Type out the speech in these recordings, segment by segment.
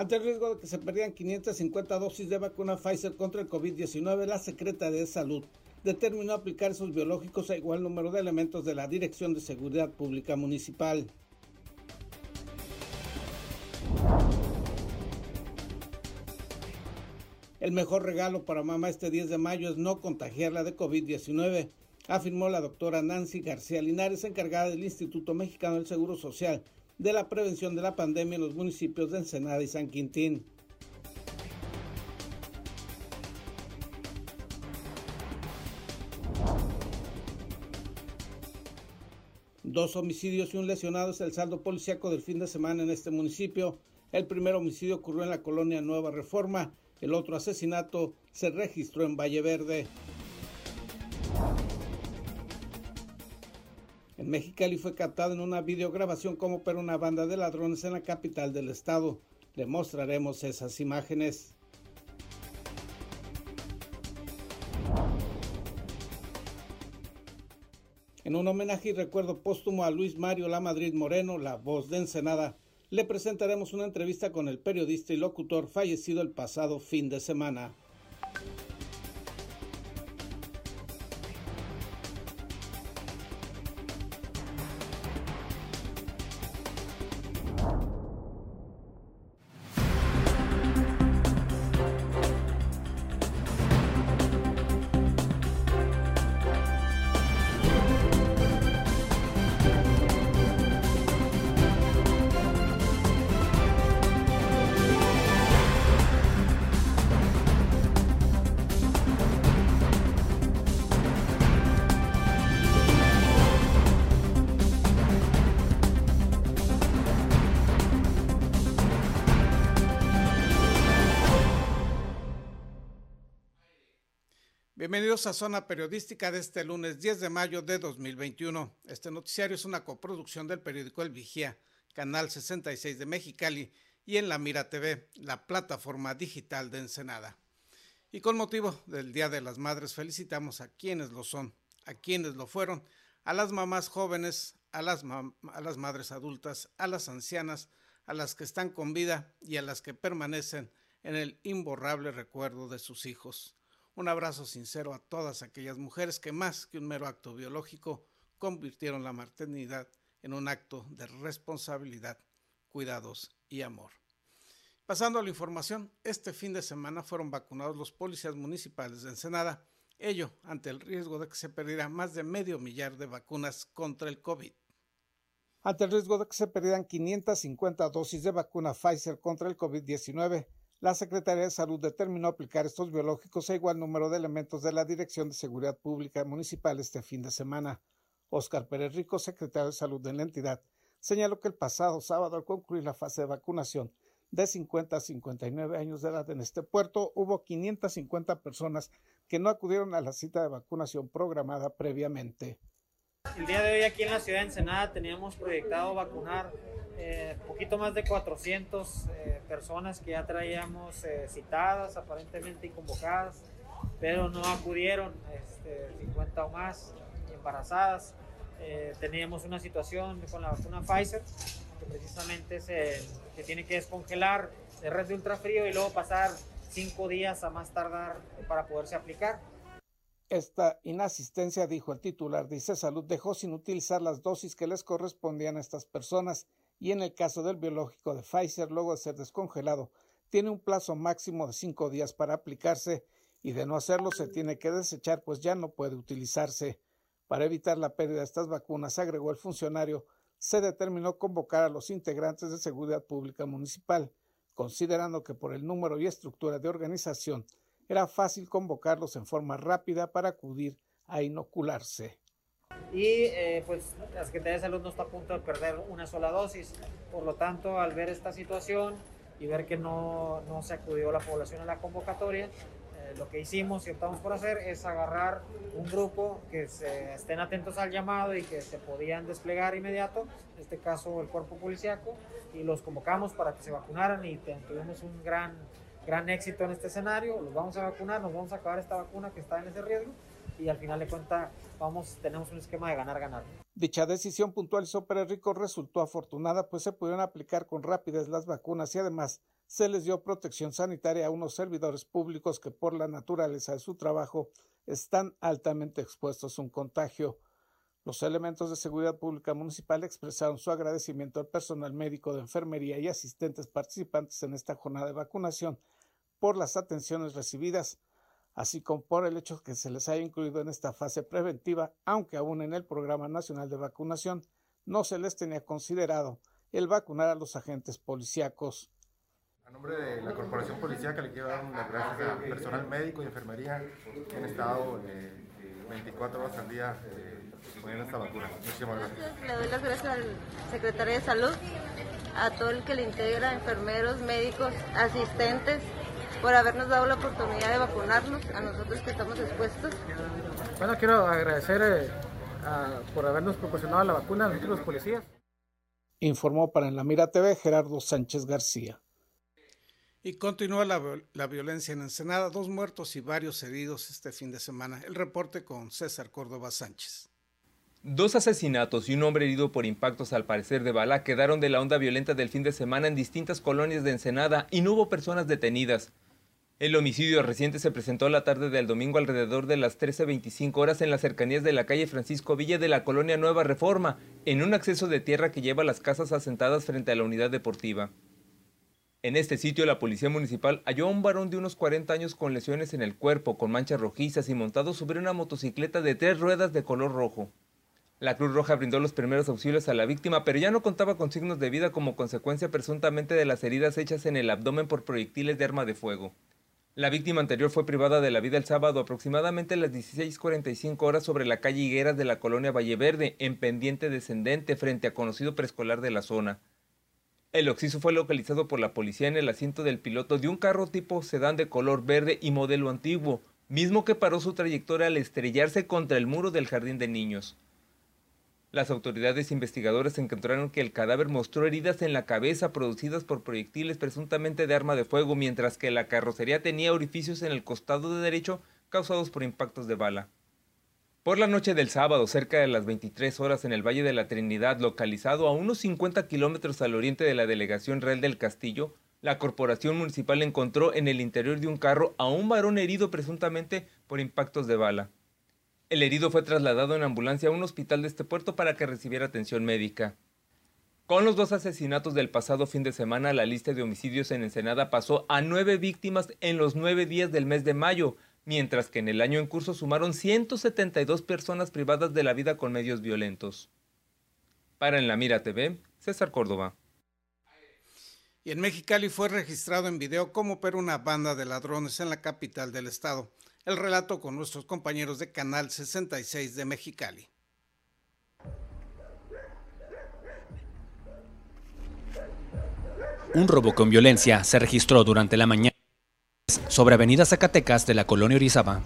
Ante el riesgo de que se perdieran 550 dosis de vacuna Pfizer contra el COVID-19, la Secretaría de Salud determinó aplicar esos biológicos a igual número de elementos de la Dirección de Seguridad Pública Municipal. El mejor regalo para mamá este 10 de mayo es no contagiarla de COVID-19, afirmó la doctora Nancy García Linares, encargada del Instituto Mexicano del Seguro Social de la prevención de la pandemia en los municipios de Ensenada y San Quintín. Dos homicidios y un lesionado es el saldo policíaco del fin de semana en este municipio. El primer homicidio ocurrió en la colonia Nueva Reforma el otro asesinato se registró en Valle Verde. En Mexicali fue captado en una videograbación como opera una banda de ladrones en la capital del estado. Le mostraremos esas imágenes. En un homenaje y recuerdo póstumo a Luis Mario La Madrid Moreno, la voz de Ensenada, le presentaremos una entrevista con el periodista y locutor fallecido el pasado fin de semana. Bienvenidos a Zona Periodística de este lunes 10 de mayo de 2021. Este noticiario es una coproducción del periódico El Vigía, Canal 66 de Mexicali y en La Mira TV, la plataforma digital de Ensenada. Y con motivo del Día de las Madres felicitamos a quienes lo son, a quienes lo fueron, a las mamás jóvenes, a las, a las madres adultas, a las ancianas, a las que están con vida y a las que permanecen en el imborrable recuerdo de sus hijos. Un abrazo sincero a todas aquellas mujeres que más que un mero acto biológico convirtieron la maternidad en un acto de responsabilidad, cuidados y amor. Pasando a la información, este fin de semana fueron vacunados los policías municipales de Ensenada, ello ante el riesgo de que se perdiera más de medio millar de vacunas contra el COVID. Ante el riesgo de que se perdieran 550 dosis de vacuna Pfizer contra el COVID-19, la Secretaría de Salud determinó aplicar estos biológicos a igual número de elementos de la Dirección de Seguridad Pública Municipal este fin de semana. Oscar Pérez Rico, secretario de Salud de la entidad, señaló que el pasado sábado, al concluir la fase de vacunación de 50 a 59 años de edad en este puerto, hubo 550 personas que no acudieron a la cita de vacunación programada previamente. El día de hoy aquí en la ciudad de Ensenada teníamos proyectado vacunar eh, poquito más de 400 eh, personas que ya traíamos eh, citadas aparentemente y convocadas, pero no acudieron, este, 50 o más embarazadas. Eh, teníamos una situación con la vacuna Pfizer, que precisamente se, tiene que descongelar de red de ultrafrío y luego pasar cinco días a más tardar para poderse aplicar. Esta inasistencia, dijo el titular de Salud, dejó sin utilizar las dosis que les correspondían a estas personas y en el caso del biológico de Pfizer, luego de ser descongelado, tiene un plazo máximo de cinco días para aplicarse y de no hacerlo se tiene que desechar pues ya no puede utilizarse. Para evitar la pérdida de estas vacunas, agregó el funcionario, se determinó convocar a los integrantes de Seguridad Pública Municipal, considerando que por el número y estructura de organización era fácil convocarlos en forma rápida para acudir a inocularse y eh, pues la Secretaría de Salud no está a punto de perder una sola dosis. Por lo tanto, al ver esta situación y ver que no, no se acudió la población a la convocatoria, eh, lo que hicimos y optamos por hacer es agarrar un grupo que se estén atentos al llamado y que se podían desplegar inmediato, en este caso el cuerpo policiaco, y los convocamos para que se vacunaran y tuvimos un gran, gran éxito en este escenario. Los vamos a vacunar, nos vamos a acabar esta vacuna que está en ese riesgo y al final de cuentas vamos, tenemos un esquema de ganar-ganar. Dicha decisión puntualizó Pérez Rico resultó afortunada, pues se pudieron aplicar con rapidez las vacunas y además se les dio protección sanitaria a unos servidores públicos que por la naturaleza de su trabajo están altamente expuestos a un contagio. Los elementos de seguridad pública municipal expresaron su agradecimiento al personal médico de enfermería y asistentes participantes en esta jornada de vacunación por las atenciones recibidas, así como por el hecho que se les haya incluido en esta fase preventiva, aunque aún en el Programa Nacional de Vacunación no se les tenía considerado el vacunar a los agentes policíacos. A nombre de la Corporación Policíaca le quiero dar las gracias al personal médico y enfermería que han estado 24 eh, horas al día eh, poniendo esta vacuna. Muchísimas gracias. Le doy las gracias al secretario de Salud, a todo el que le integra, enfermeros, médicos, asistentes, por habernos dado la oportunidad de vacunarnos, a nosotros que estamos expuestos. Bueno, quiero agradecer eh, por habernos proporcionado la vacuna a nosotros los policías. Informó para En la Mira TV Gerardo Sánchez García. Y continúa la, la, violencia en Ensenada, dos muertos y varios heridos este fin de semana. El reporte con César Córdoba Sánchez. Dos asesinatos y un hombre herido por impactos al parecer de bala quedaron de la onda violenta del fin de semana en distintas colonias de Ensenada y no hubo personas detenidas. El homicidio reciente se presentó la tarde del domingo alrededor de las 13.25 horas en las cercanías de la calle Francisco Villa de la colonia Nueva Reforma, en un acceso de tierra que lleva las casas asentadas frente a la unidad deportiva. En este sitio, la policía municipal halló a un varón de unos 40 años con lesiones en el cuerpo, con manchas rojizas y montado sobre una motocicleta de tres ruedas de color rojo. La Cruz Roja brindó los primeros auxilios a la víctima, pero ya no contaba con signos de vida como consecuencia presuntamente de las heridas hechas en el abdomen por proyectiles de arma de fuego. La víctima anterior fue privada de la vida el sábado aproximadamente a las 16.45 horas sobre la calle Higueras de la colonia Valleverde, en pendiente descendente frente a conocido preescolar de la zona. El occiso fue localizado por la policía en el asiento del piloto de un carro tipo sedán de color verde y modelo antiguo, mismo que paró su trayectoria al estrellarse contra el muro del jardín de niños. Las autoridades investigadoras encontraron que el cadáver mostró heridas en la cabeza producidas por proyectiles presuntamente de arma de fuego, mientras que la carrocería tenía orificios en el costado de derecho causados por impactos de bala. Por la noche del sábado, cerca de las 23 horas en el Valle de la Trinidad, localizado a unos 50 kilómetros al oriente de la delegación Real del Castillo, la corporación municipal encontró en el interior de un carro a un varón herido presuntamente por impactos de bala. El herido fue trasladado en ambulancia a un hospital de este puerto para que recibiera atención médica. Con los dos asesinatos del pasado fin de semana, la lista de homicidios en Ensenada pasó a nueve víctimas en los nueve días del mes de mayo, mientras que en el año en curso sumaron 172 personas privadas de la vida con medios violentos. Para En la Mira TV, César Córdoba. Y en Mexicali fue registrado en video cómo opera una banda de ladrones en la capital del estado. El relato con nuestros compañeros de Canal 66 de Mexicali. Un robo con violencia se registró durante la mañana sobre Avenida Zacatecas de la colonia Orizaba.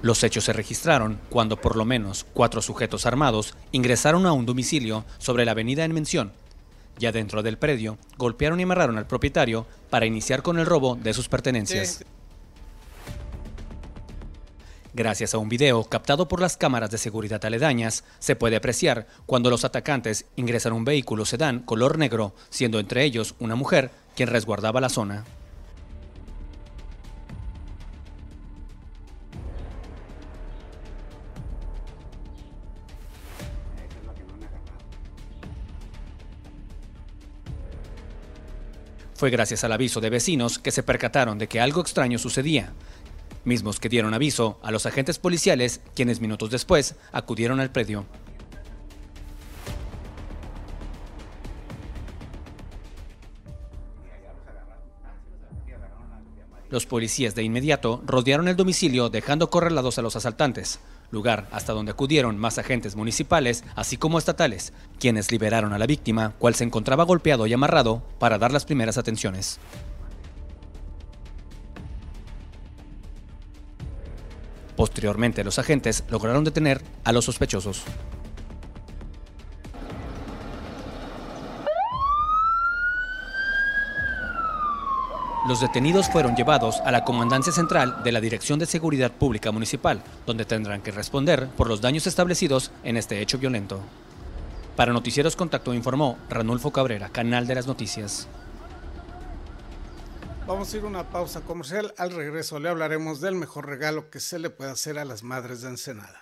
Los hechos se registraron cuando por lo menos cuatro sujetos armados ingresaron a un domicilio sobre la avenida en mención. Ya dentro del predio, golpearon y amarraron al propietario para iniciar con el robo de sus pertenencias. Gracias a un video captado por las cámaras de seguridad aledañas, se puede apreciar cuando los atacantes ingresan un vehículo sedán color negro, siendo entre ellos una mujer quien resguardaba la zona. Fue gracias al aviso de vecinos que se percataron de que algo extraño sucedía, mismos que dieron aviso a los agentes policiales, quienes minutos después acudieron al predio. Los policías de inmediato rodearon el domicilio dejando correlados a los asaltantes, lugar hasta donde acudieron más agentes municipales, así como estatales, quienes liberaron a la víctima, cual se encontraba golpeado y amarrado, para dar las primeras atenciones. Posteriormente, los agentes lograron detener a los sospechosos. Los detenidos fueron llevados a la Comandancia Central de la Dirección de Seguridad Pública Municipal, donde tendrán que responder por los daños establecidos en este hecho violento. Para Noticieros Contacto informó Ranulfo Cabrera, Canal de las Noticias. Vamos a ir a una pausa comercial. Al regreso le hablaremos del mejor regalo que se le puede hacer a las madres de Ensenada.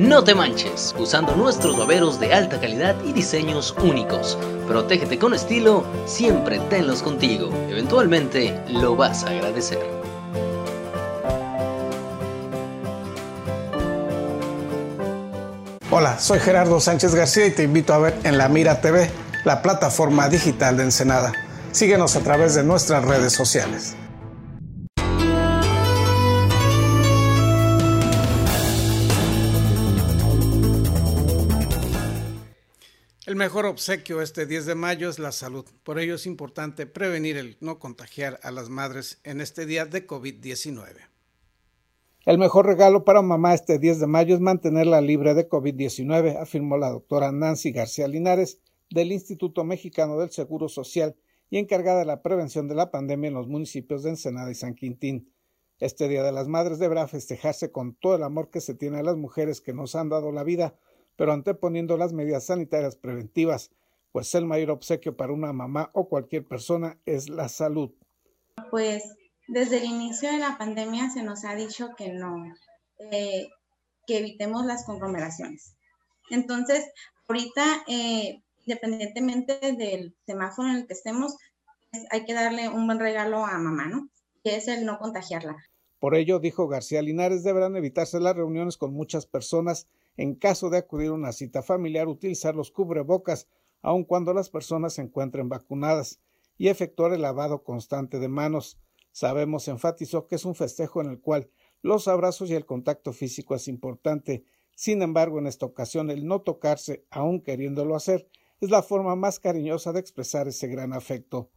No te manches, usando nuestros baberos de alta calidad y diseños únicos. Protégete con estilo, siempre tenlos contigo. Eventualmente lo vas a agradecer. Hola, soy Gerardo Sánchez García y te invito a ver en La Mira TV, la plataforma digital de Ensenada. Síguenos a través de nuestras redes sociales. El mejor obsequio este 10 de mayo es la salud. Por ello es importante prevenir el no contagiar a las madres en este día de COVID-19. El mejor regalo para mamá este 10 de mayo es mantenerla libre de COVID-19, afirmó la doctora Nancy García Linares del Instituto Mexicano del Seguro Social y encargada de la prevención de la pandemia en los municipios de Ensenada y San Quintín. Este Día de las Madres deberá festejarse con todo el amor que se tiene a las mujeres que nos han dado la vida pero anteponiendo las medidas sanitarias preventivas, pues el mayor obsequio para una mamá o cualquier persona es la salud. Pues desde el inicio de la pandemia se nos ha dicho que no, eh, que evitemos las conglomeraciones. Entonces, ahorita, eh, independientemente del semáforo en el que estemos, pues, hay que darle un buen regalo a mamá, ¿no? Que es el no contagiarla. Por ello, dijo García Linares, deberán evitarse las reuniones con muchas personas en caso de acudir a una cita familiar, utilizar los cubrebocas, aun cuando las personas se encuentren vacunadas, y efectuar el lavado constante de manos. Sabemos, enfatizó, que es un festejo en el cual los abrazos y el contacto físico es importante. Sin embargo, en esta ocasión, el no tocarse, aun queriéndolo hacer, es la forma más cariñosa de expresar ese gran afecto.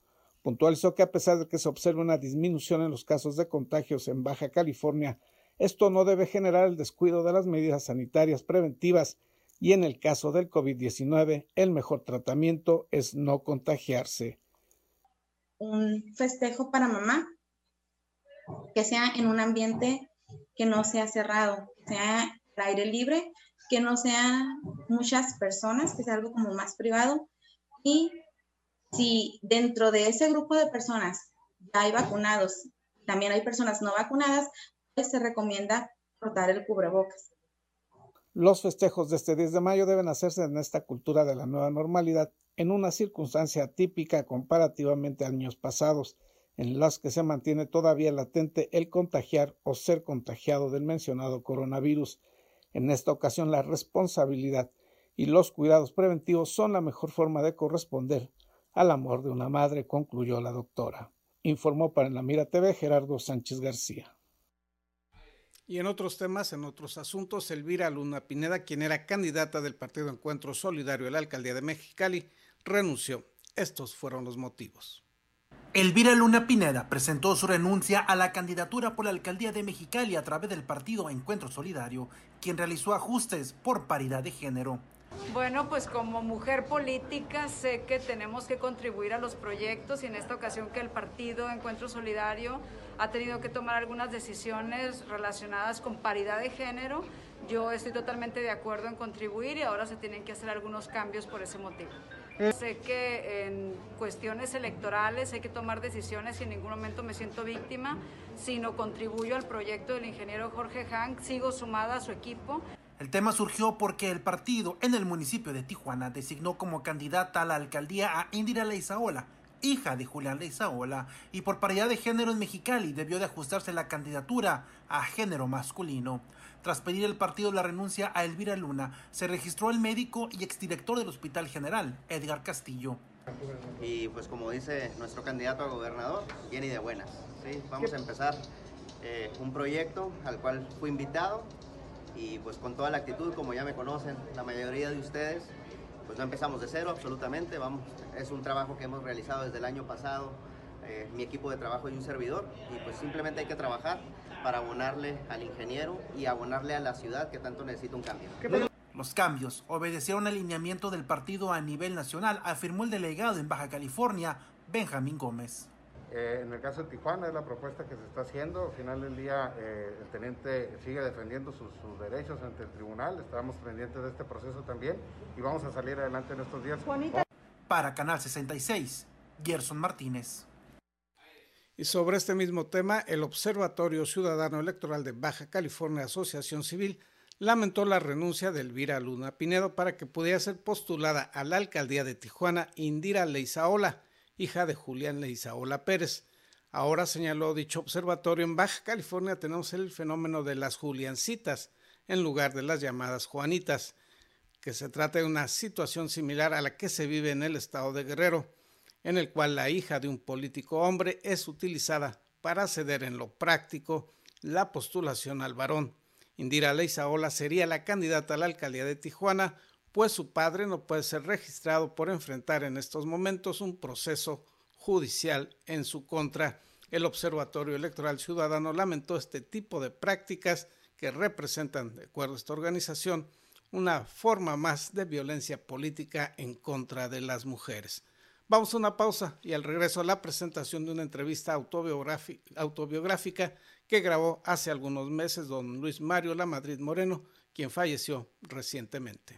Puntualizó que a pesar de que se observa una disminución en los casos de contagios en Baja California esto no debe generar el descuido de las medidas sanitarias preventivas y en el caso del COVID-19 el mejor tratamiento es no contagiarse. Un festejo para mamá, que sea en un ambiente que no sea cerrado, sea al aire libre, que no sean muchas personas, que sea algo como más privado. Y si dentro de ese grupo de personas ya hay vacunados, también hay personas no vacunadas, se recomienda cortar el cubrebocas. Los festejos de este 10 de mayo deben hacerse en esta cultura de la nueva normalidad, en una circunstancia típica comparativamente a años pasados, en las que se mantiene todavía latente el contagiar o ser contagiado del mencionado coronavirus. En esta ocasión la responsabilidad y los cuidados preventivos son la mejor forma de corresponder al amor de una madre, concluyó la doctora. Informó para la Mira TV Gerardo Sánchez García. Y en otros temas, en otros asuntos, Elvira Luna Pineda, quien era candidata del Partido Encuentro Solidario a la alcaldía de Mexicali, renunció. Estos fueron los motivos. Elvira Luna Pineda presentó su renuncia a la candidatura por la alcaldía de Mexicali a través del partido Encuentro Solidario, quien realizó ajustes por paridad de género. Bueno, pues como mujer política sé que tenemos que contribuir a los proyectos y en esta ocasión que el partido Encuentro Solidario ha tenido que tomar algunas decisiones relacionadas con paridad de género. Yo estoy totalmente de acuerdo en contribuir y ahora se tienen que hacer algunos cambios por ese motivo. Sé que en cuestiones electorales hay que tomar decisiones y en ningún momento me siento víctima, sino contribuyo al proyecto del ingeniero Jorge Hank, sigo sumada a su equipo. El tema surgió porque el partido en el municipio de Tijuana designó como candidata a la alcaldía a Indira Leizaola, hija de Julián Leizaola, y por paridad de género en Mexicali debió de ajustarse la candidatura a género masculino. Tras pedir el partido la renuncia a Elvira Luna, se registró el médico y exdirector del Hospital General, Edgar Castillo. Y pues como dice nuestro candidato a gobernador, bien y de buenas. Vamos a empezar eh, un proyecto al cual fui invitado y pues con toda la actitud, como ya me conocen la mayoría de ustedes, pues no empezamos de cero absolutamente, vamos, es un trabajo que hemos realizado desde el año pasado, eh, mi equipo de trabajo y un servidor, y pues simplemente hay que trabajar para abonarle al ingeniero y abonarle a la ciudad que tanto necesita un cambio. Los cambios obedecieron al alineamiento del partido a nivel nacional, afirmó el delegado en Baja California, Benjamín Gómez. Eh, en el caso de Tijuana es la propuesta que se está haciendo. Al final del día eh, el teniente sigue defendiendo sus, sus, derechos ante el tribunal. Estamos pendientes de este proceso también y vamos a salir adelante en estos días. Juanita. Para Canal 66, Gerson Martínez. Y sobre este mismo tema, el Observatorio Ciudadano Electoral de Baja California Asociación Civil lamentó la renuncia de Elvira Luna Pinedo para que pudiera ser postulada a la alcaldía de Tijuana Indira Leizaola, hija de Julián Leizaola Pérez. Ahora señaló dicho observatorio, en Baja California tenemos el fenómeno de las Juliancitas en lugar de las llamadas Juanitas, que se trata de una situación similar a la que se vive en el estado de Guerrero, en el cual la hija de un político hombre es utilizada para ceder en lo práctico la postulación al varón. Indira Leizaola sería la candidata a la alcaldía de Tijuana, pues su padre no puede ser registrado por enfrentar en estos momentos un proceso judicial en su contra. El Observatorio Electoral Ciudadano lamentó este tipo de prácticas que representan, de acuerdo a esta organización, una forma más de violencia política en contra de las mujeres. Vamos a una pausa y al regreso a la presentación de una entrevista autobiográfica que grabó hace algunos meses don Luis Mario Lamadrid Moreno, quien falleció recientemente.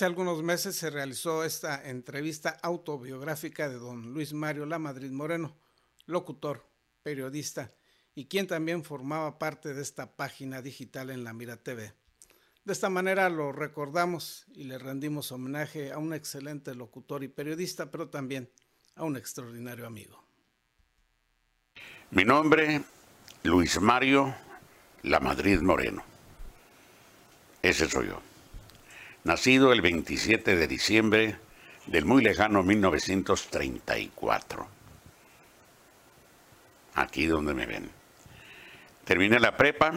Hace algunos meses se realizó esta entrevista autobiográfica de don Luis Mario Lamadrid Moreno, locutor, periodista y quien también formaba parte de esta página digital en La Mira TV. De esta manera lo recordamos y le rendimos homenaje a un excelente locutor y periodista, pero también a un extraordinario amigo. Mi nombre, Luis Mario Lamadrid Moreno. Ese soy yo nacido el 27 de diciembre del muy lejano 1934. Aquí donde me ven. Terminé la prepa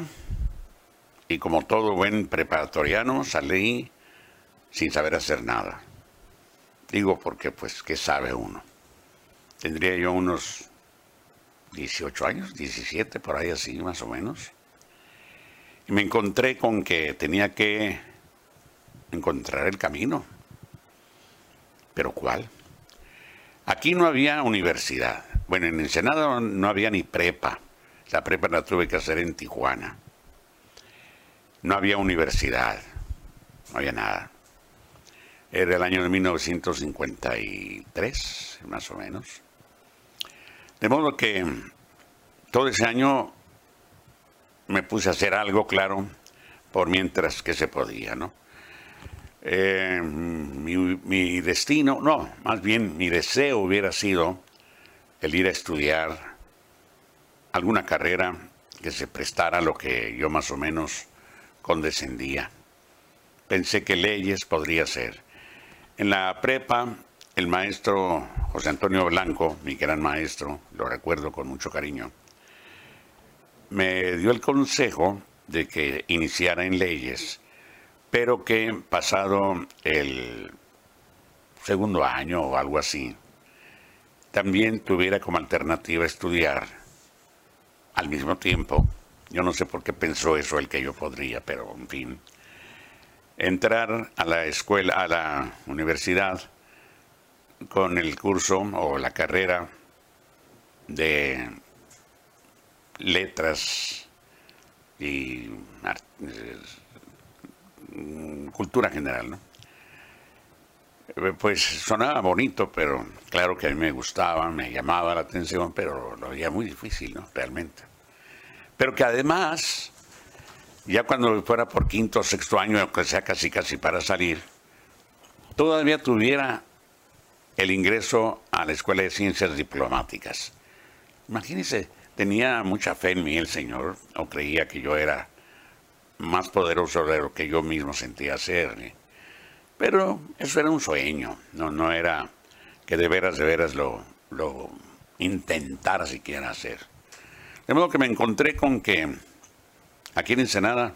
y como todo buen preparatoriano salí sin saber hacer nada. Digo porque pues, ¿qué sabe uno? tendría yo unos 18 años, 17, por ahí así más o menos. Y me encontré con que tenía que encontrar el camino. ¿Pero cuál? Aquí no había universidad. Bueno, en Ensenada no había ni prepa. La prepa la tuve que hacer en Tijuana. No había universidad. No había nada. Era el año de 1953, más o menos. De modo que todo ese año me puse a hacer algo, claro, por mientras que se podía, ¿no? Eh, mi, destino, no, más bien mi deseo hubiera sido el ir a estudiar alguna carrera que se prestara a lo que yo más o menos condescendía. Pensé que leyes podría ser. En la prepa el maestro José Antonio Blanco, mi gran maestro, lo recuerdo con mucho cariño, me dio el consejo de que iniciara en leyes, pero que pasado el segundo año o algo así, también tuviera como alternativa estudiar al mismo tiempo. Yo no sé por qué pensó eso el que yo podría, pero en fin, entrar a la escuela, a la universidad con el curso o la carrera de letras y cultura general, ¿no? Pues sonaba bonito, pero claro que a mí me gustaba, me llamaba la atención, pero lo veía muy difícil, ¿no? Realmente. Pero que además, ya cuando fuera por quinto o sexto año, aunque sea casi casi para salir, todavía tuviera el ingreso a la Escuela de Ciencias Diplomáticas. Imagínense, tenía mucha fe en mí el Señor, o creía que yo era más poderoso de lo que yo mismo sentía ser. Pero eso era un sueño, no, no era que de veras, de veras lo, lo intentara siquiera hacer. De modo que me encontré con que aquí en Ensenada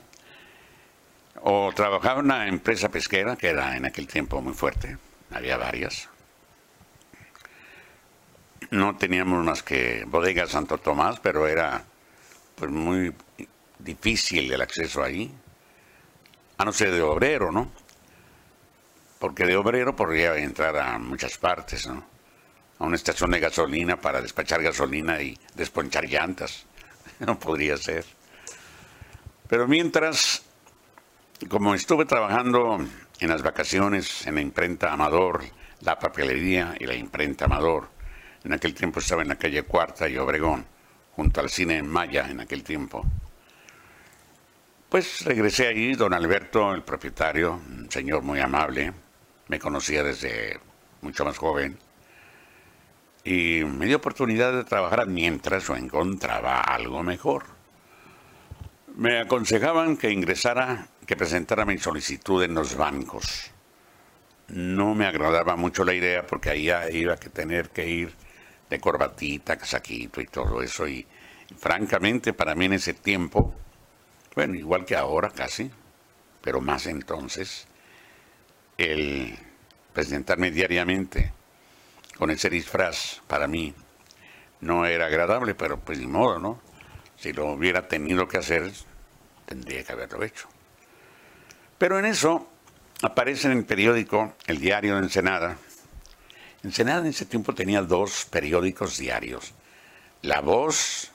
o trabajaba en una empresa pesquera, que era en aquel tiempo muy fuerte, había varias, no teníamos más que bodega Santo Tomás, pero era pues muy difícil el acceso ahí, a no ser de obrero, ¿no? Porque de obrero podría entrar a muchas partes, ¿no? A una estación de gasolina para despachar gasolina y desponchar llantas. No podría ser. Pero mientras, como estuve trabajando en las vacaciones en la imprenta Amador, la papelería y la imprenta Amador, en aquel tiempo estaba en la calle Cuarta y Obregón, junto al cine Maya en aquel tiempo. Pues regresé allí, don Alberto, el propietario, un señor muy amable, me conocía desde mucho más joven, y me dio oportunidad de trabajar mientras yo encontraba algo mejor. Me aconsejaban que ingresara, que presentara mi solicitud en los bancos. No me agradaba mucho la idea porque ahí iba a tener que ir de corbatita, casaquito y todo eso. Y, francamente para mí en ese tiempo, bueno, igual que ahora casi, pero más entonces, el presentarme diariamente con ese disfraz para mí no era agradable, pero pues ni modo, ¿no? Si lo hubiera tenido que hacer, tendría que haberlo hecho. Pero en eso aparece en el periódico El Diario de Ensenada Ensenada en ese tiempo tenía dos periódicos diarios. La Voz,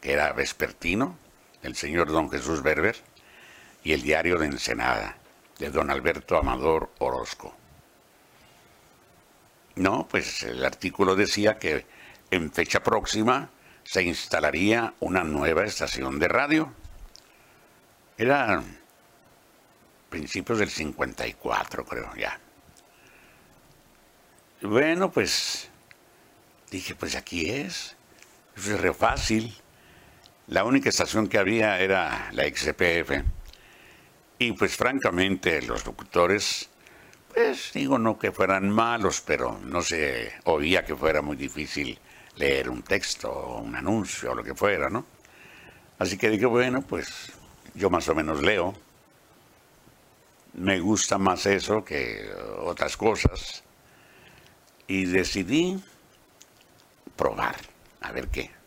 que era vespertino, del señor don Jesús Berber, y el diario de Ensenada, de don Alberto Amador Orozco. No, pues el artículo decía que en fecha próxima se instalaría una nueva estación de radio. Era principios del 54, creo, ya. Bueno, pues dije, pues aquí es. Eso es re fácil. La única estación que había era la XPF. Y pues francamente los locutores, pues digo no que fueran malos, pero no se oía que fuera muy difícil leer un texto o un anuncio o lo que fuera, ¿no? Así que dije, bueno, pues yo más o menos leo. Me gusta más eso que otras cosas y decidí probar, a ver qué.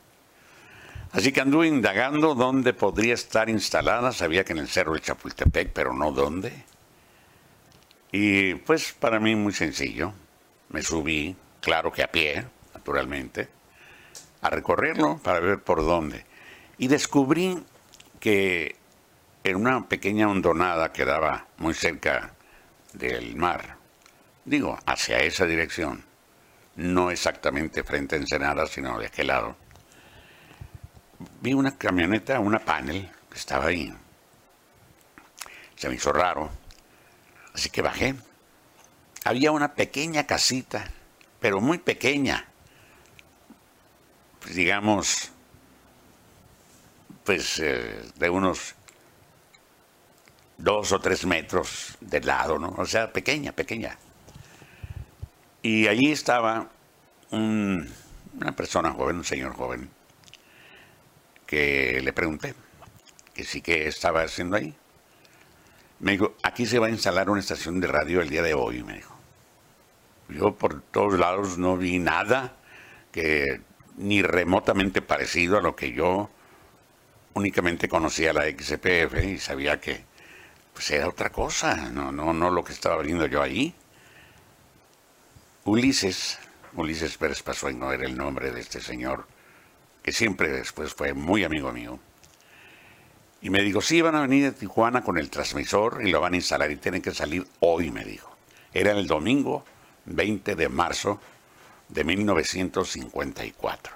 Así que anduve indagando dónde podría estar instalada. Sabía que en el Cerro de Chapultepec, pero no dónde. Y pues para mí muy sencillo. Me subí, claro que a pie, naturalmente, a recorrerlo para ver por dónde. Y descubrí que en una pequeña hondonada que daba muy cerca del mar, digo, hacia esa dirección, no exactamente frente a Ensenada, sino de aquel lado, vi una camioneta, una panel que estaba ahí. Se me hizo raro, así que bajé. Había una pequeña casita, pero muy pequeña, pues digamos, pues eh, de unos dos o tres metros de lado, ¿no? O sea, pequeña, pequeña. Y allí estaba una persona joven, un señor joven, que le pregunté que sí que estaba haciendo ahí. Me dijo, aquí se va a instalar una estación de radio el día de hoy, me dijo. Yo por todos lados no vi nada que ni remotamente parecido a lo que yo únicamente conocía la XPF y sabía que pues era otra cosa, no, no, no lo que estaba viendo yo ahí. Ulises, Ulises Pérez no era el nombre de este señor, que siempre después fue muy amigo mío. Y me dijo, sí, van a venir de Tijuana con el transmisor y lo van a instalar y tienen que salir hoy, me dijo. Era el domingo 20 de marzo de 1954.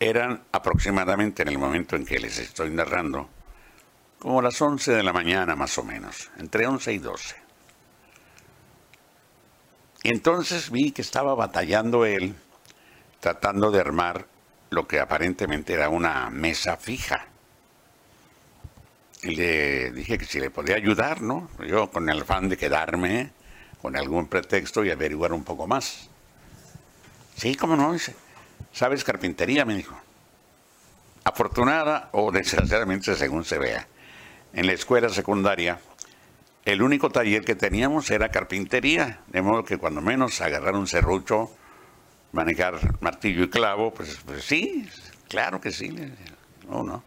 Eran aproximadamente en el momento en que les estoy narrando, como las 11 de la mañana más o menos, entre 11 y 12. Y entonces vi que estaba batallando él, tratando de armar lo que aparentemente era una mesa fija. Y le dije que si le podía ayudar, ¿no? Yo con el afán de quedarme con algún pretexto y averiguar un poco más. Sí, cómo no, dice. ¿Sabes carpintería? Me dijo. Afortunada o desgraciadamente según se vea. En la escuela secundaria el único taller que teníamos era carpintería, de modo que cuando menos agarrar un serrucho, manejar martillo y clavo, pues, pues sí, claro que sí. No, no.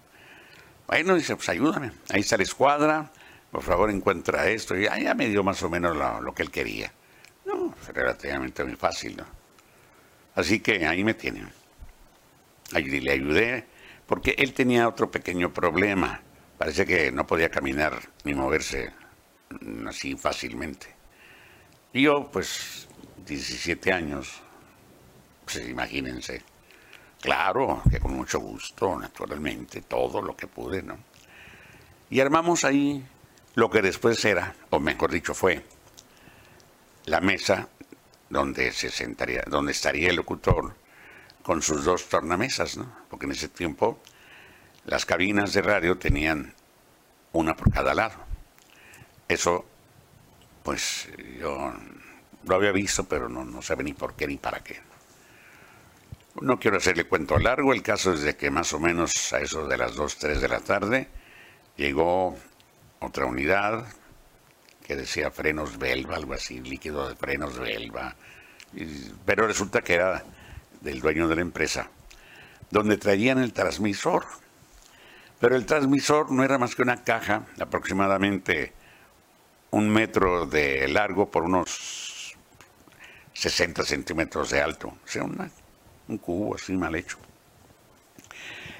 Bueno, dice, pues ayúdame. Ahí está la escuadra, por favor encuentra esto. Y ya me dio más o menos lo, lo que él quería. No, relativamente muy fácil, ¿no? Así que ahí me tienen. Ahí le ayudé, porque él tenía otro pequeño problema. Parece que no podía caminar ni moverse así fácilmente. Y yo, pues, 17 años, pues imagínense. Claro, que con mucho gusto, naturalmente, todo lo que pude, ¿no? Y armamos ahí lo que después era, o mejor dicho fue, la mesa donde se sentaría, donde estaría el locutor con sus dos tornamesas, ¿no? Porque en ese tiempo las cabinas de radio tenían una por cada lado. Eso, pues yo lo había visto, pero no, no sabía ni por qué ni para qué. No quiero hacerle cuento largo, el caso es de que más o menos a eso de las 2, 3 de la tarde llegó otra unidad que decía frenos Belva, algo así, líquido de frenos Belva, pero resulta que era del dueño de la empresa, donde traían el transmisor. Pero el transmisor no era más que una caja aproximadamente un metro de largo por unos 60 centímetros de alto. O sea, un cubo así mal hecho.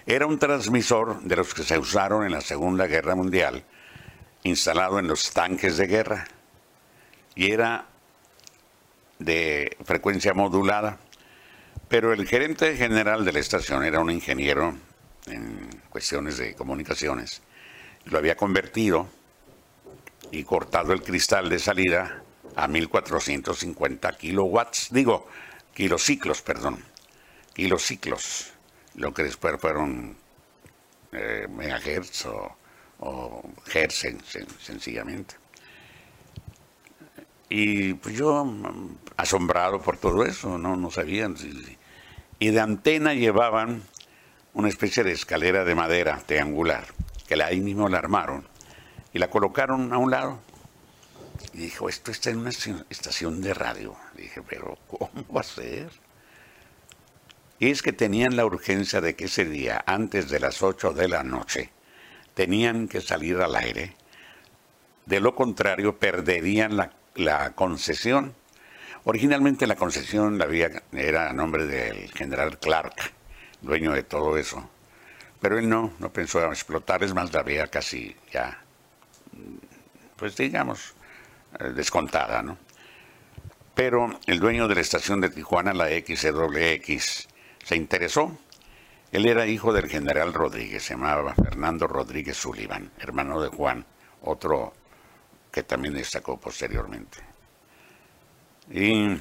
Era un transmisor de los que se usaron en la Segunda Guerra Mundial, instalado en los tanques de guerra. Y era de frecuencia modulada. Pero el gerente general de la estación era un ingeniero en cuestiones de comunicaciones. Lo había convertido y cortado el cristal de salida a 1450 kilowatts, digo, kilociclos, perdón, kilociclos, lo que después fueron eh, megahertz o, o hertz sencillamente. Y pues yo mm, asombrado por todo eso, no, no sabían. Y de antena llevaban una especie de escalera de madera triangular, que ahí mismo la armaron y la colocaron a un lado. Y dijo, esto está en una estación de radio. dije, pero ¿cómo va a ser? Y es que tenían la urgencia de que ese día, antes de las 8 de la noche, tenían que salir al aire. De lo contrario, perderían la, la concesión. Originalmente la concesión la había, era a nombre del general Clark, dueño de todo eso. Pero él no, no pensó explotar, es más, la había casi ya, pues digamos, eh, descontada, ¿no? Pero el dueño de la estación de Tijuana, la XWX, se interesó. Él era hijo del general Rodríguez, se llamaba Fernando Rodríguez Sullivan, hermano de Juan, otro que también destacó posteriormente. Y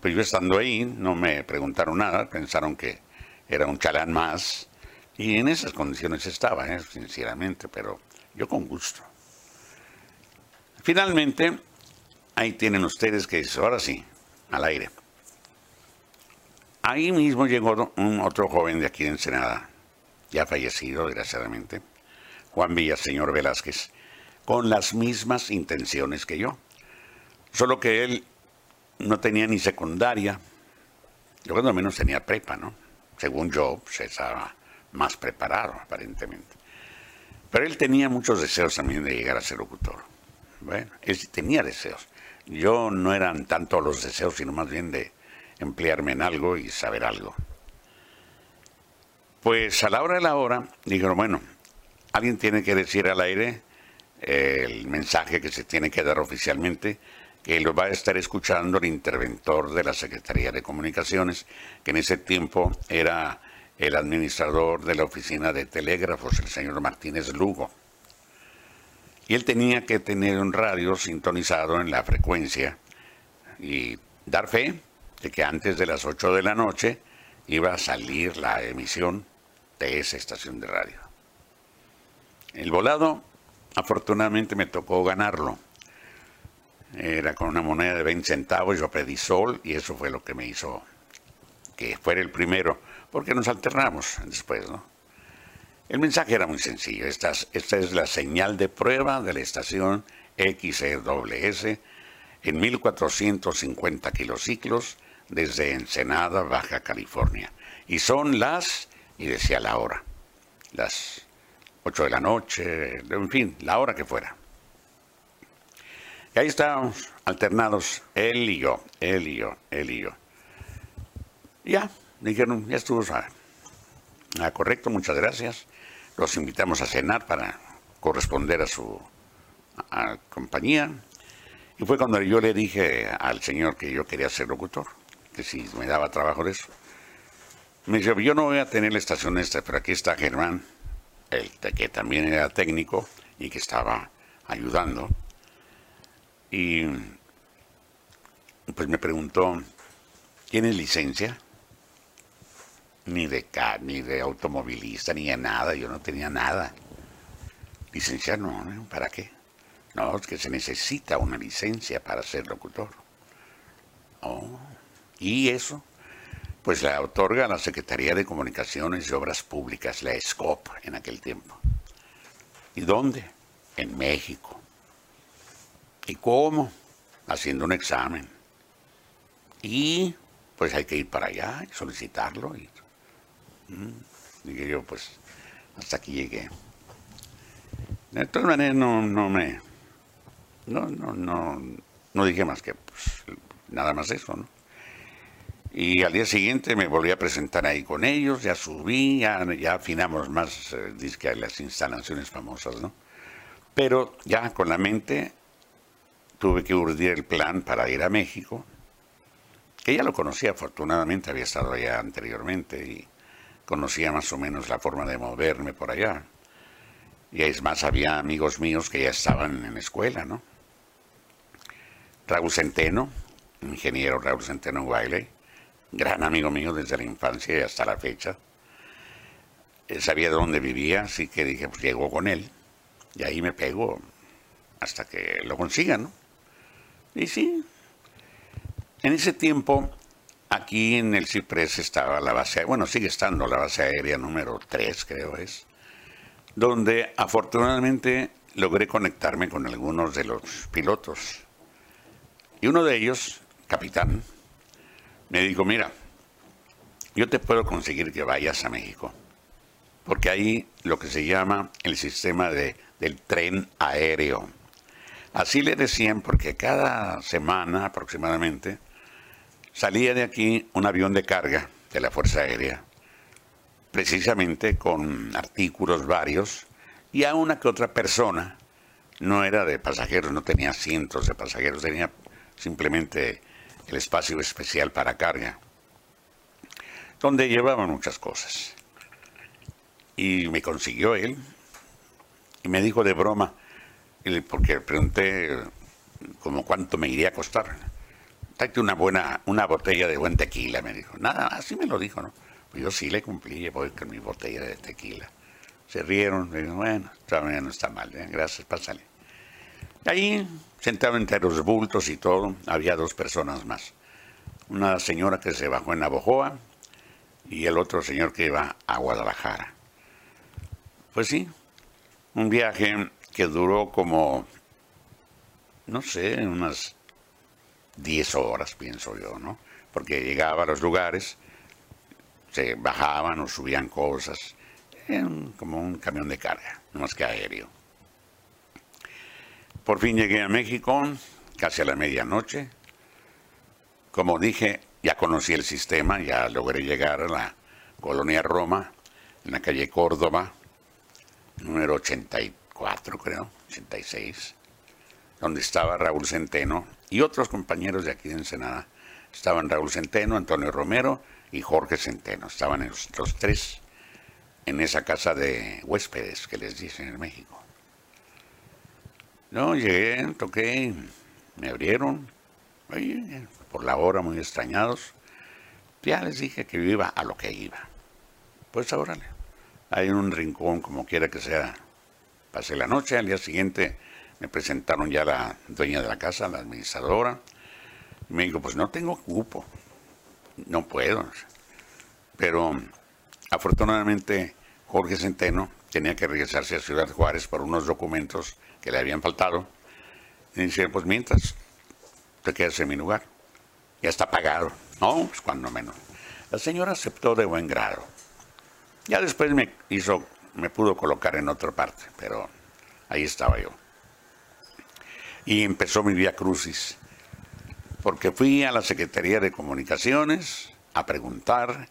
pues yo estando ahí, no me preguntaron nada, pensaron que era un chalán más, y en esas condiciones estaba, ¿eh? sinceramente, pero yo con gusto. Finalmente, ahí tienen ustedes que ahora sí, al aire. Ahí mismo llegó otro joven de aquí de Ensenada, ya fallecido, desgraciadamente, Juan Villaseñor Velázquez, con las mismas intenciones que yo. Solo que él no tenía ni secundaria, yo cuando menos tenía prepa, ¿no? Según yo, se pues, estaba más preparado, aparentemente. Pero él tenía muchos deseos también de llegar a ser locutor. Bueno, él tenía deseos. Yo no eran tanto los deseos, sino más bien de emplearme en algo y saber algo. Pues a la hora de la hora, dijeron, bueno, alguien tiene que decir al aire el mensaje que se tiene que dar oficialmente, que lo va a estar escuchando el interventor de la Secretaría de Comunicaciones, que en ese tiempo era el administrador de la oficina de telégrafos, el señor Martínez Lugo. Y él tenía que tener un radio sintonizado en la frecuencia y dar fe de que antes de las 8 de la noche iba a salir la emisión de esa estación de radio. El volado, afortunadamente, me tocó ganarlo. Era con una moneda de 20 centavos, yo pedí sol y eso fue lo que me hizo que fuera el primero, porque nos alternamos después, ¿no? El mensaje era muy sencillo. Esta, es la señal de prueba de la estación XEWS en 1450 kilociclos desde Ensenada, Baja California. Y son las, y decía la hora, las 8 de la noche, en fin, la hora que fuera. Y ahí estábamos alternados, él y yo, él y yo, él y yo. ya, dijeron, ya estuvo ah, correcto, muchas gracias. Los invitamos a cenar para corresponder a su compañía. Y fue cuando yo le dije al señor que yo quería ser locutor, que si me daba trabajo de eso. Me dijo, yo no voy a tener la estación esta, pero aquí está Germán, el que también era técnico y que estaba ayudando. Y pues me preguntó, ¿tienes licencia? Ni de, ni de automovilista, ni de nada, yo no tenía nada. Licencia no, ¿para qué? No, es que se necesita una licencia para ser locutor. Oh, ¿y eso? Pues la otorga la Secretaría de Comunicaciones y Obras Públicas, la SCOP, en aquel tiempo. ¿Y dónde? En México. ¿Y cómo? Haciendo un examen. Y pues hay que ir para allá y solicitarlo. Y, dije yo, pues hasta aquí llegué. De todas maneras no, no me... No, no, no, no dije más que pues, nada más eso, ¿no? Y al día siguiente me volví a presentar ahí con ellos, ya subí, ya, afinamos más eh, las instalaciones famosas, ¿no? Pero ya con la mente tuve que urdir el plan para ir a México, que ya lo conocía afortunadamente, había estado allá anteriormente y conocía más o menos la forma de moverme por allá. Y es más, había amigos míos que ya estaban en la escuela, ¿no? Raúl Centeno, ingeniero Raúl Centeno Wiley, gran amigo mío desde la infancia y hasta la fecha. Él sabía dónde vivía, así que dije, pues llego con él. Y ahí me pego hasta que lo consiga, ¿no? Y sí, en ese tiempo, aquí en el Ciprés estaba la base, bueno, sigue estando la base aérea número 3, creo es, donde afortunadamente logré conectarme con algunos de los pilotos. Y uno de ellos, capitán, me dijo, mira, yo te puedo conseguir que vayas a México, porque ahí lo que se llama el sistema de, del tren aéreo. Así le decían porque cada semana aproximadamente salía de aquí un avión de carga de la Fuerza Aérea, precisamente con artículos varios y a una que otra persona, no era de pasajeros, no tenía cientos de pasajeros, tenía simplemente el espacio especial para carga, donde llevaban muchas cosas. Y me consiguió él, y me dijo de broma, porque pregunté como cuánto me iría a costar. Tráete una buena, una botella de buen tequila, me dijo. Nada, así me lo dijo, ¿no? Pues yo sí le cumplí, voy con mi botella de tequila. Se rieron, me dijeron, bueno, todavía no está mal, ¿eh? gracias, pásale. Ahí, sentado entre los bultos y todo, había dos personas más. Una señora que se bajó en Navojoa y el otro señor que iba a Guadalajara. Pues sí, un viaje que duró como, no sé, unas 10 horas, pienso yo, ¿no? Porque llegaba a los lugares, se bajaban o subían cosas, como un camión de carga, no más que aéreo. Por fin llegué a México, casi a la medianoche. Como dije, ya conocí el sistema, ya logré llegar a la colonia Roma, en la calle Córdoba, número 84 creo, 86, donde estaba Raúl Centeno y otros compañeros de aquí de Ensenada. Estaban Raúl Centeno, Antonio Romero y Jorge Centeno. Estaban los tres en esa casa de huéspedes que les dicen en México. No, llegué, toqué, me abrieron, por la hora muy extrañados. Ya les dije que iba a lo que iba. Pues órale, hay un rincón, como quiera que sea. Pasé la noche, al día siguiente me presentaron ya la dueña de la casa, la administradora. Me dijo, pues no tengo cupo, no puedo. Pero afortunadamente Jorge Centeno tenía que regresarse a Ciudad Juárez por unos documentos que le habían faltado. Y dice, pues mientras, te quedas en mi lugar. Ya está pagado. No, pues cuando menos. La señora aceptó de buen grado. Ya después me hizo, me pudo colocar en otra parte, pero ahí estaba yo. Y empezó mi vía crucis, porque fui a la Secretaría de Comunicaciones a preguntar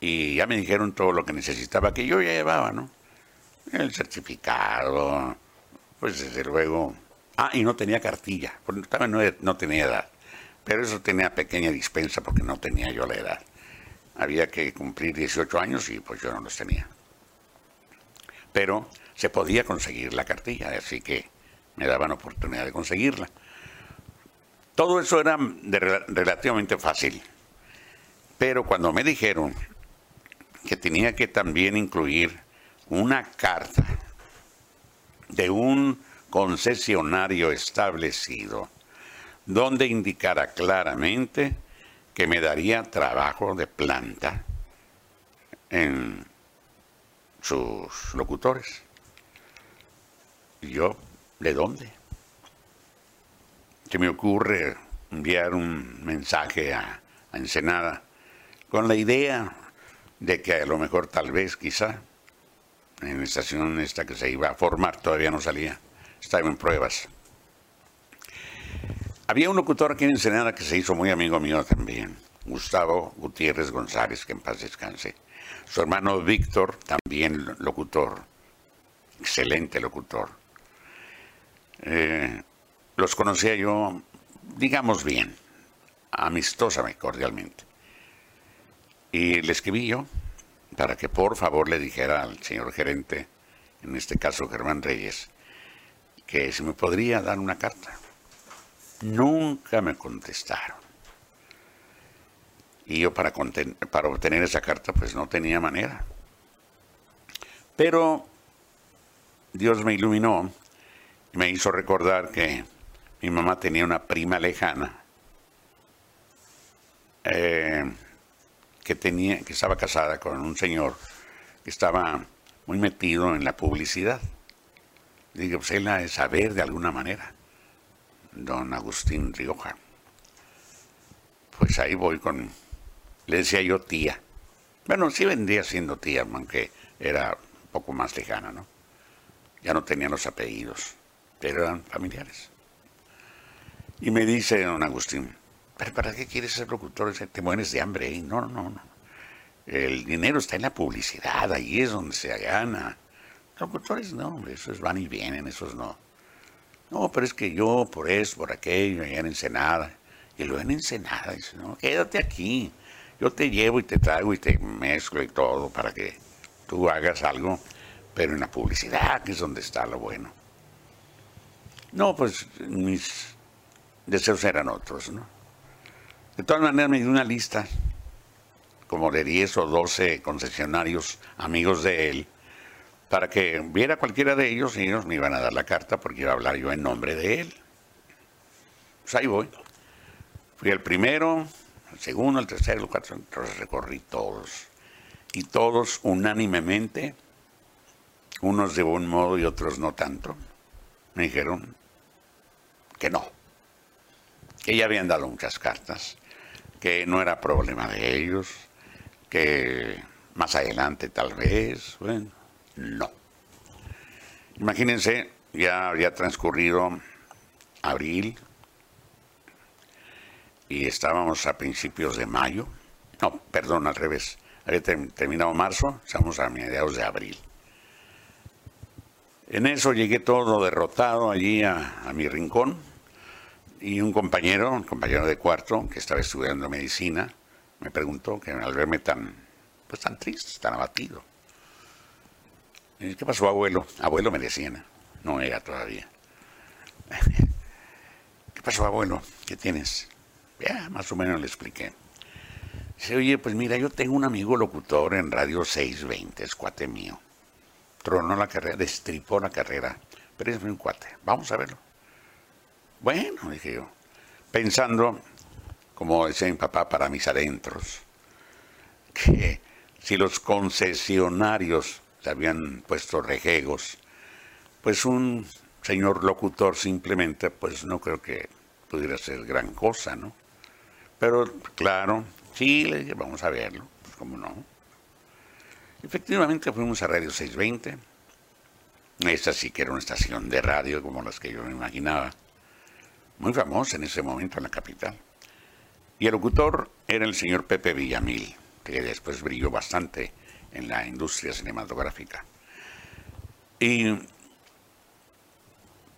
y ya me dijeron todo lo que necesitaba, que yo ya llevaba, ¿no? El certificado, pues desde luego. Ah, y no tenía cartilla, porque también no, tenía edad. Pero eso tenía pequeña dispensa porque no tenía yo la edad. Había que cumplir 18 años y pues yo no los tenía. Pero se podía conseguir la cartilla, así que me daban oportunidad de conseguirla. Todo eso era relativamente fácil. Pero cuando me dijeron que tenía que también incluir una carta de un concesionario establecido donde indicara claramente que me daría trabajo de planta en sus locutores. ¿Y yo de dónde? Se me ocurre enviar un mensaje a, a Ensenada con la idea de que a lo mejor tal vez quizá en la estación esta que se iba a formar, todavía no salía, estaba en pruebas. Había un locutor aquí en Ensenada que se hizo muy amigo mío también, Gustavo Gutiérrez González, que en paz descanse. Su hermano Víctor, también locutor, excelente locutor. Eh, los conocía yo, digamos bien, amistosamente, cordialmente. Y le escribí yo, para que por favor le dijera al señor gerente, en este caso Germán Reyes, que si me podría dar una carta. Nunca me contestaron. Y yo para, obtener esa carta pues no tenía manera. Pero Dios me iluminó me hizo recordar que mi mamá tenía una prima lejana eh, que, tenía, que estaba casada con un señor que estaba muy metido en la publicidad. Digo, pues él ha de saber de alguna manera, don Agustín Rioja. pues ahí voy con, le decía yo tía. Bueno, sí vendría siendo tía, aunque era un poco más lejana, ¿no? Ya no tenían los apellidos, eran familiares. Y me dice don Agustín, ¿pero para qué quieres ser locutor? Te mueres de hambre. ¿eh? No, no, no. El dinero está en la publicidad, ahí es donde se gana. Locutores no, esos van y vienen, esos no. No, pero es que yo, por eso, por aquello, allá en Ensenada. Y luego en Ensenada, dice, no, quédate aquí. Yo te llevo y te traigo y te mezclo y todo para que tú hagas algo, pero en la publicidad, que es donde está lo bueno. No, pues mis deseos eran otros, ¿no? De todas maneras me dio una lista, como de 10 o 12 concesionarios amigos de él, para que viera cualquiera de ellos y ellos me iban a dar la carta porque iba a hablar yo en nombre de él. Pues ahí voy. Fui el primero, el segundo, el tercero, el cuarto, entonces recorrí todos. Y todos unánimemente, unos de buen modo y otros no tanto, me dijeron que no, que ya habían dado muchas cartas, que no era problema de ellos, que más adelante tal vez, bueno, no. Imagínense, ya había transcurrido abril y estábamos a principios de mayo. No, perdón, al revés. Había terminado marzo, estamos a mediados de abril. En eso llegué todo derrotado allí a, a mi rincón y un compañero, un compañero de cuarto que estaba estudiando medicina, me preguntó que al verme tan, pues tan triste, tan abatido, ¿Qué pasó, abuelo? Abuelo me decían, no era todavía. ¿Qué pasó, abuelo? ¿Qué tienes? Ya, más o menos le expliqué. Dice, oye, pues mira, yo tengo un amigo locutor en Radio 620, es cuate mío. Tronó la carrera, destripó la carrera, pero es un cuate. Vamos a verlo. Bueno, dije yo, pensando, como decía mi papá, para mis adentros, que si los concesionarios se habían puesto rejegos, pues un señor locutor simplemente, pues no creo que pudiera ser gran cosa, ¿no? Pero claro, sí, le dije, vamos a verlo, pues cómo no. Efectivamente fuimos a Radio 620, esa sí que era una estación de radio como las que yo me imaginaba, muy famosa en ese momento en la capital. Y el locutor era el señor Pepe Villamil, que después brilló bastante en la industria cinematográfica. Y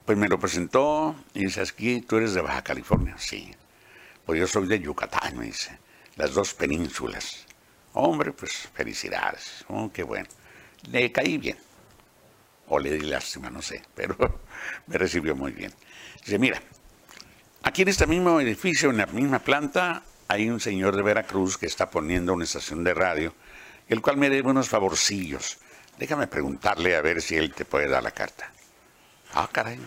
pues me lo presentó y dice, aquí tú eres de Baja California, sí. Pues yo soy de Yucatán, me dice, las dos penínsulas. Hombre, pues felicidades, oh, qué bueno. Le caí bien, o le di lástima, no sé, pero me recibió muy bien. Dice, mira, aquí en este mismo edificio, en la misma planta, hay un señor de Veracruz que está poniendo una estación de radio el cual me debe unos favorcillos. Déjame preguntarle a ver si él te puede dar la carta. Ah, caray.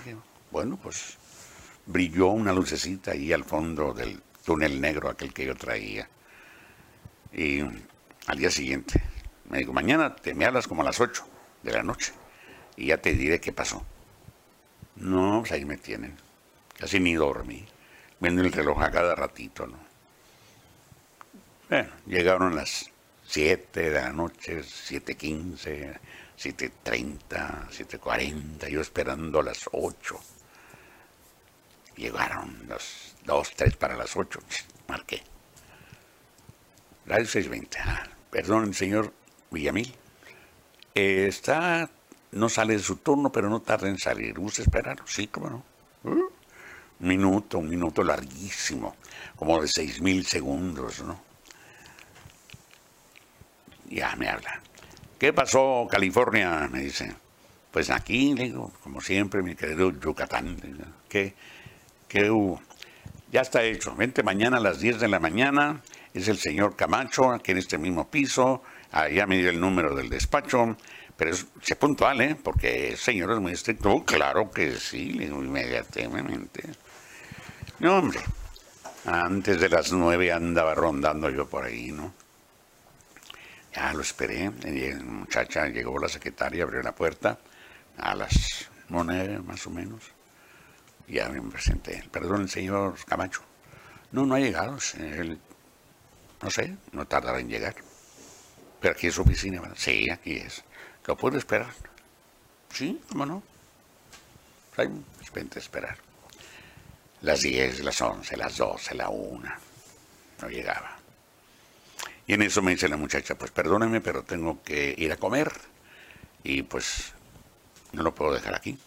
Bueno, pues brilló una lucecita ahí al fondo del túnel negro aquel que yo traía. Y al día siguiente me dijo, mañana te me hablas como a las 8 de la noche y ya te diré qué pasó. No, pues ahí me tienen. Casi ni dormí. Viendo el reloj a cada ratito, ¿no? Bueno, llegaron las 7 de la noche, 7.15, 7.30, 7.40, yo esperando las 8. Llegaron las 2, 3 para las 8, marqué. Radio 620, ah, perdón, señor Villamil. Eh, está, no sale de su turno, pero no tarda en salir. ¿Gusta esperar? Sí, cómo no. Uh, minuto, un minuto larguísimo, como de 6.000 segundos, ¿no? Ya me habla. ¿Qué pasó, California? Me dice. Pues aquí, digo, como siempre, mi querido Yucatán. ¿Qué, qué hubo? Ya está hecho. Vente mañana a las 10 de la mañana. Es el señor Camacho, aquí en este mismo piso. Allá me dio el número del despacho. Pero es, sé puntual, ¿eh? Porque el señor es muy estricto. claro que sí, le digo inmediatamente. No, hombre. Antes de las nueve andaba rondando yo por ahí, ¿no? Ya lo esperé, la muchacha llegó la secretaria, abrió la puerta a las nueve más o menos. Ya me presenté. Perdón, señor Camacho. No, no ha llegado. Él, no sé, no tardará en llegar. Pero aquí es su oficina, ¿verdad? Sí, aquí es. ¿Lo puedo esperar? Sí, ¿cómo no? Hay a esperar. Las 10, las 11, las 12, la 1. No llegaba. Y en eso me dice la muchacha, pues perdóneme, pero tengo que ir a comer. Y pues no lo puedo dejar aquí.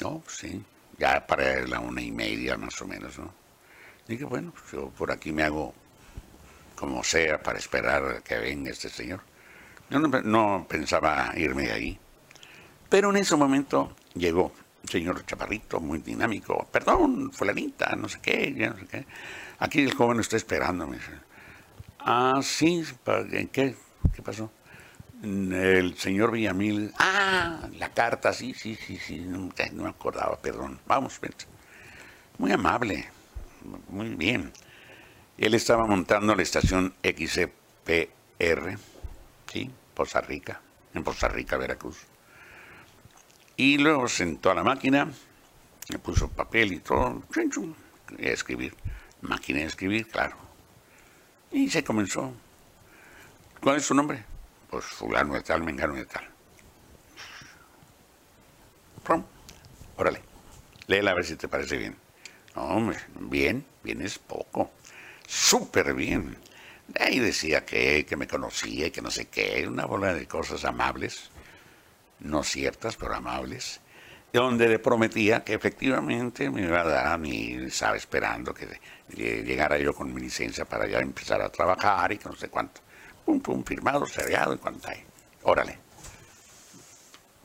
No, pues sí, ya para la una y media más o menos, ¿no? Dije, bueno, pues yo por aquí me hago como sea para esperar que venga este señor. Yo no, pensaba irme de ahí. Pero en ese momento llegó señor chaparrito, muy dinámico. Perdón, fulanita, no sé qué, no sé qué. Aquí el joven está esperándome. Ah, sí, ¿qué? ¿Qué pasó? El señor Villamil. Ah, la carta, sí, sí, sí, sí. No, me acordaba, perdón. Vamos, vente. Muy amable. Muy bien. Él estaba montando la estación XCPR, ¿sí? Poza Rica, en Poza Rica, Veracruz. Y luego sentó a la máquina, le puso papel y todo, y a escribir. Máquina de escribir, claro. Y se comenzó. ¿Cuál es su nombre? Pues fulano de tal, mengano de tal. Prom. Órale. Léela a ver si te parece bien. hombre, bien, bien es poco. Súper bien. Ahí decía que, que me conocía y que no sé qué, una bola de cosas amables, no ciertas, pero amables, donde le prometía que efectivamente me iba a dar, y estaba esperando que llegara yo con mi licencia para ya empezar a trabajar y que no sé cuánto. Pum, pum, firmado, cerrado y cuánto hay. Órale.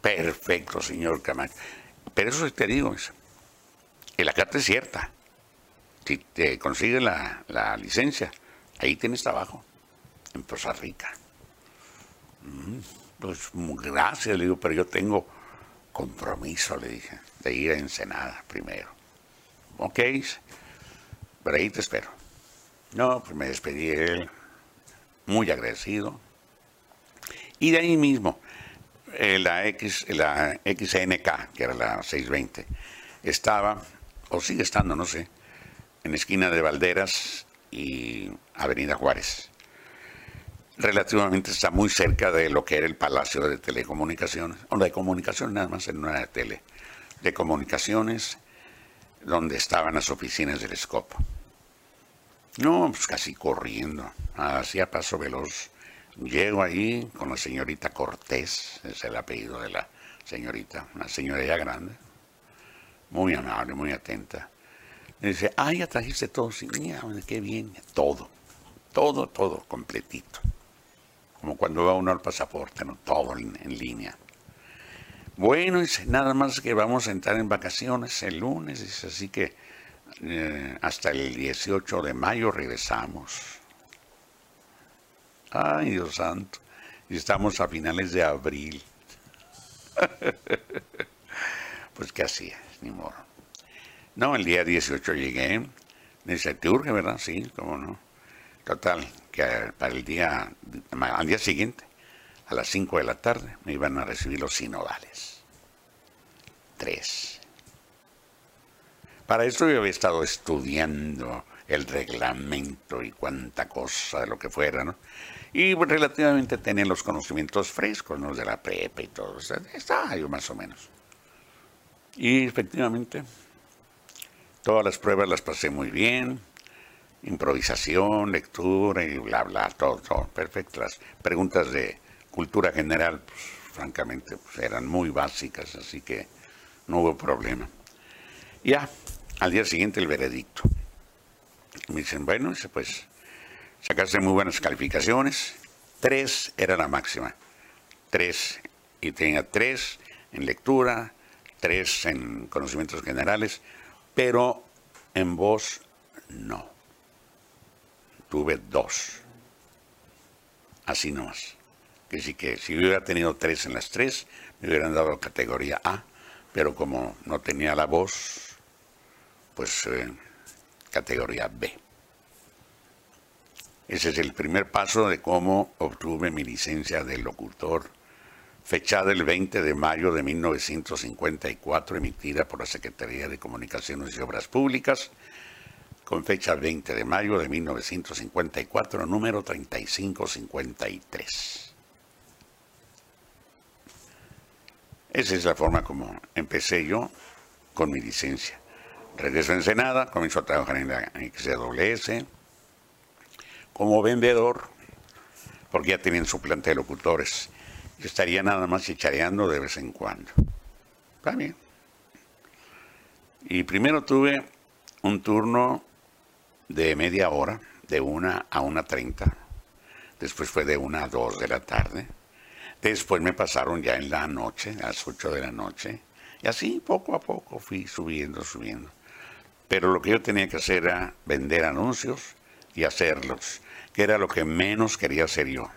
Perfecto, señor Camacho. Pero eso te digo, que la carta es cierta. Si te consigue la, la licencia, Ahí tienes trabajo, en Costa Rica. Mm, pues gracias, le digo, pero yo tengo compromiso, le dije, de ir a Ensenada primero. Ok, pero ahí te espero. No, pues me despedí de él, muy agradecido. Y de ahí mismo, eh, la, X, la XNK, que era la 620, estaba, o sigue estando, no sé, en esquina de Valderas y Avenida Juárez. Relativamente está muy cerca de lo que era el Palacio de Telecomunicaciones, o de comunicaciones nada más en una tele, de comunicaciones, donde estaban las oficinas del SCOP. No, pues casi corriendo, hacía paso veloz. Llego ahí con la señorita Cortés, es el apellido de la señorita, una señora ya grande, muy amable, muy atenta. Dice, ah, ya trajiste todo. Sí, mira, qué bien, todo, todo, todo, completito. Como cuando va uno al pasaporte, ¿no? Todo en, línea. Bueno, dice, nada más que vamos a entrar en vacaciones el lunes, dice, así que eh, hasta el 18 de mayo regresamos. Ay, Dios santo. Y estamos a finales de abril. pues, ¿qué hacía? Ni modo. No, el día 18 llegué. Dice, ¿te urge, verdad? Sí, cómo no. Total, para el día, al día siguiente, a las 5 de la tarde, me iban a recibir los sinodales. Tres. Para eso yo había estado estudiando el reglamento y cuánta cosa de lo que fuera, ¿no? Y relativamente tenía los conocimientos frescos, ¿no? De la prepa y todo. estaba yo más o menos. Y efectivamente, Todas las pruebas las pasé muy bien. Improvisación, lectura y bla, bla, todo, todo. Perfecto. Las preguntas de cultura general, pues, francamente, pues, eran muy básicas, así que no hubo problema. Ya, al día siguiente el veredicto. Me dicen, bueno, pues sacaste muy buenas calificaciones. Tres era la máxima. Tres. Y tenía tres en lectura, tres en conocimientos generales, pero en voz no. Tuve dos. Así nomás. Que sí que si hubiera tenido tres en las tres, me hubieran dado categoría A, pero como no tenía la voz, pues eh, categoría B. Ese es el primer paso de cómo obtuve mi licencia de locutor fechada el 20 de mayo de 1954, emitida por la Secretaría de Comunicaciones y Obras Públicas, con fecha 20 de mayo de 1954, número 3553. Esa es la forma como empecé yo con mi licencia. Regreso a Ensenada, comienzo a trabajar en la XWS como vendedor, porque ya tienen su plantel de locutores. Yo estaría nada más chichareando de vez en cuando. También. Y primero tuve un turno de media hora, de una a una treinta. Después fue de una a dos de la tarde. Después me pasaron ya en la noche, a las ocho de la noche. Y así poco a poco fui subiendo, subiendo. Pero lo que yo tenía que hacer era vender anuncios y hacerlos, que era lo que menos quería hacer yo.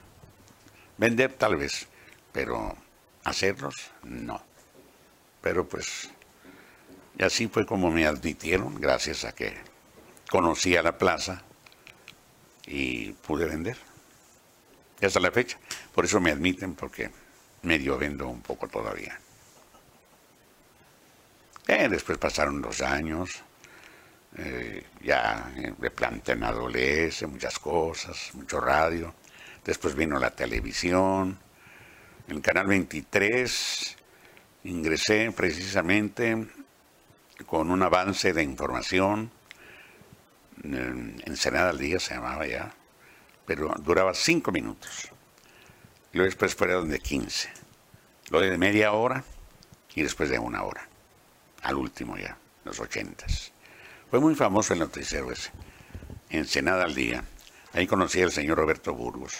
Vender tal vez, pero hacerlos no. Pero pues, y así fue como me admitieron, gracias a que conocía la plaza y pude vender. Y hasta la fecha. Por eso me admiten, porque medio vendo un poco todavía. Eh, después pasaron los años, eh, ya de planta en adolescencia, muchas cosas, mucho radio. Después vino la televisión. En canal 23 ingresé precisamente con un avance de información. Ensenada al día se llamaba ya, pero duraba cinco minutos. Luego después fueron de 15. Lo de media hora y después de una hora. Al último ya, los ochentas. Fue muy famoso el noticiero ese. Ensenada al día. Ahí conocí al señor Roberto Burgos,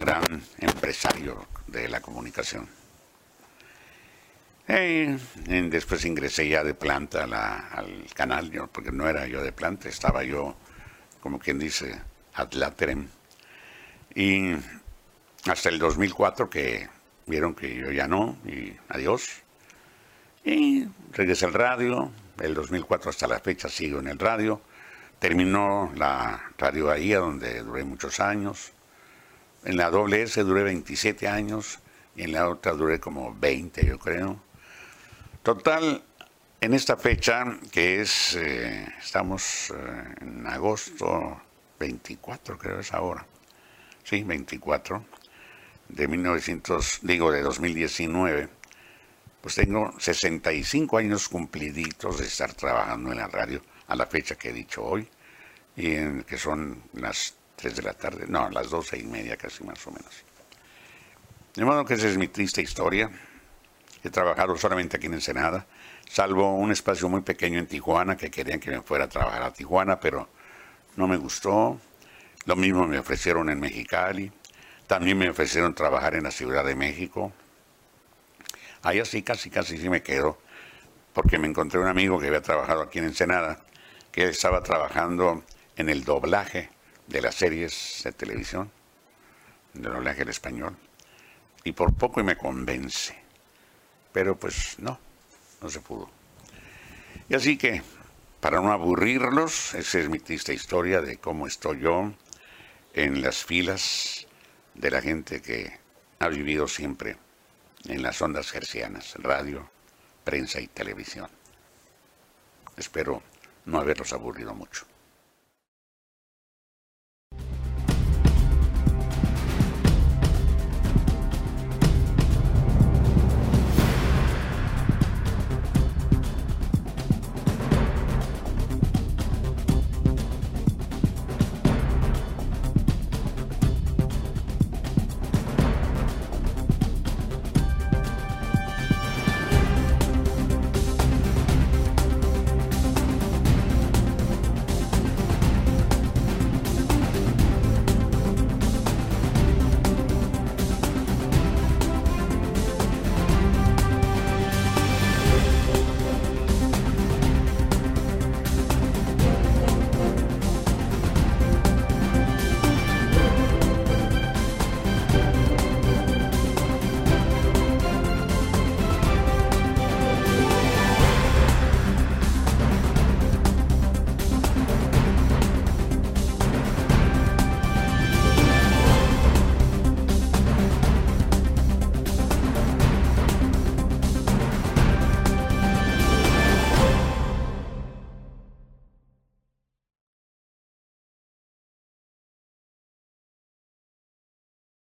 gran empresario de la comunicación. Y después ingresé ya de planta al canal, porque no era yo de planta, estaba yo, como quien dice, ad. Y hasta el 2004 que vieron que yo ya no, y adiós. Y regresé al radio, el 2004 hasta la fecha sigo en el radio. Terminó la radio ahí, donde duré muchos años. En la WS duré 27 años y en la otra duré como 20, yo creo. Total, en esta fecha, que es, eh, estamos eh, en agosto 24, creo es ahora. Sí, 24 de 1900, digo, de 2019 pues tengo 65 años cumpliditos de estar trabajando en la radio a la fecha que he dicho hoy, y en, que son las 3 de la tarde, no, las 12 y media casi más o menos. De modo que esa es mi triste historia. He trabajado solamente aquí en Ensenada, salvo un espacio muy pequeño en Tijuana que querían que me fuera a trabajar a Tijuana, pero no me gustó. Lo mismo me ofrecieron en Mexicali. También me ofrecieron trabajar en la Ciudad de México. Ahí así casi casi sí me quedo, porque me encontré un amigo que había trabajado aquí en Ensenada, que estaba trabajando en el doblaje de las series de televisión, del doblaje en español, y por poco y me convence. Pero pues no, no se pudo. Y así que, para no aburrirlos, esa es mi triste historia de cómo estoy yo en las filas de la gente que ha vivido siempre en las ondas gercianas, radio, prensa y televisión. Espero no haberlos aburrido mucho.